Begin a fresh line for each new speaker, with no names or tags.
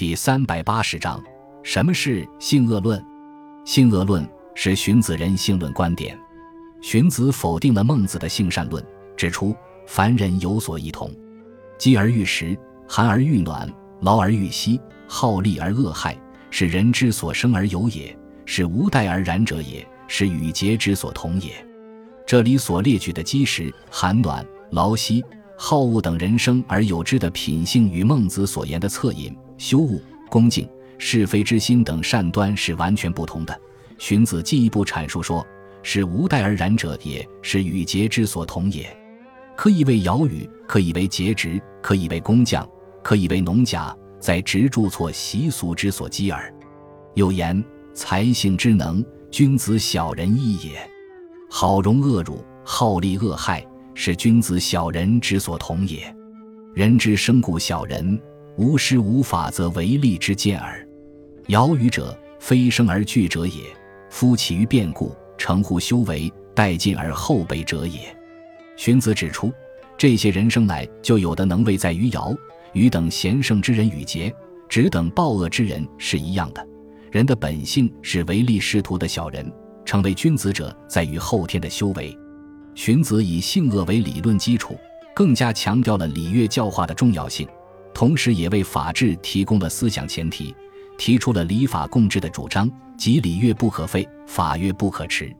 第三百八十章：什么是性恶论？性恶论是荀子人性论观点。荀子否定了孟子的性善论，指出凡人有所异同：饥而欲食，寒而欲暖，劳而欲息，好利而恶害，是人之所生而有也，是无代而然者也，是与节之所同也。这里所列举的饥食、寒暖、劳息、好恶等人生而有之的品性，与孟子所言的恻隐。羞恶、恭敬、是非之心等善端是完全不同的。荀子进一步阐述说：“是无代而然者也，是与节之所同也。可以为尧禹，可以为桀直，可以为工匠，可以为农甲，在直著错习俗之所积耳。又言才性之能，君子小人义也。好容恶辱，好利恶害，是君子小人之所同也。人之生故小人。”无师无法，则为利之见耳。尧禹者，非生而惧者也；夫起于变故，成乎修为，殆尽而后备者也。荀子指出，这些人生来就有的能为，在于尧禹等贤圣之人与桀只等暴恶之人是一样的。人的本性是唯利是图的小人，成为君子者在于后天的修为。荀子以性恶为理论基础，更加强调了礼乐教化的重要性。同时，也为法治提供了思想前提，提出了礼法共治的主张，即礼乐不可废，法乐不可持。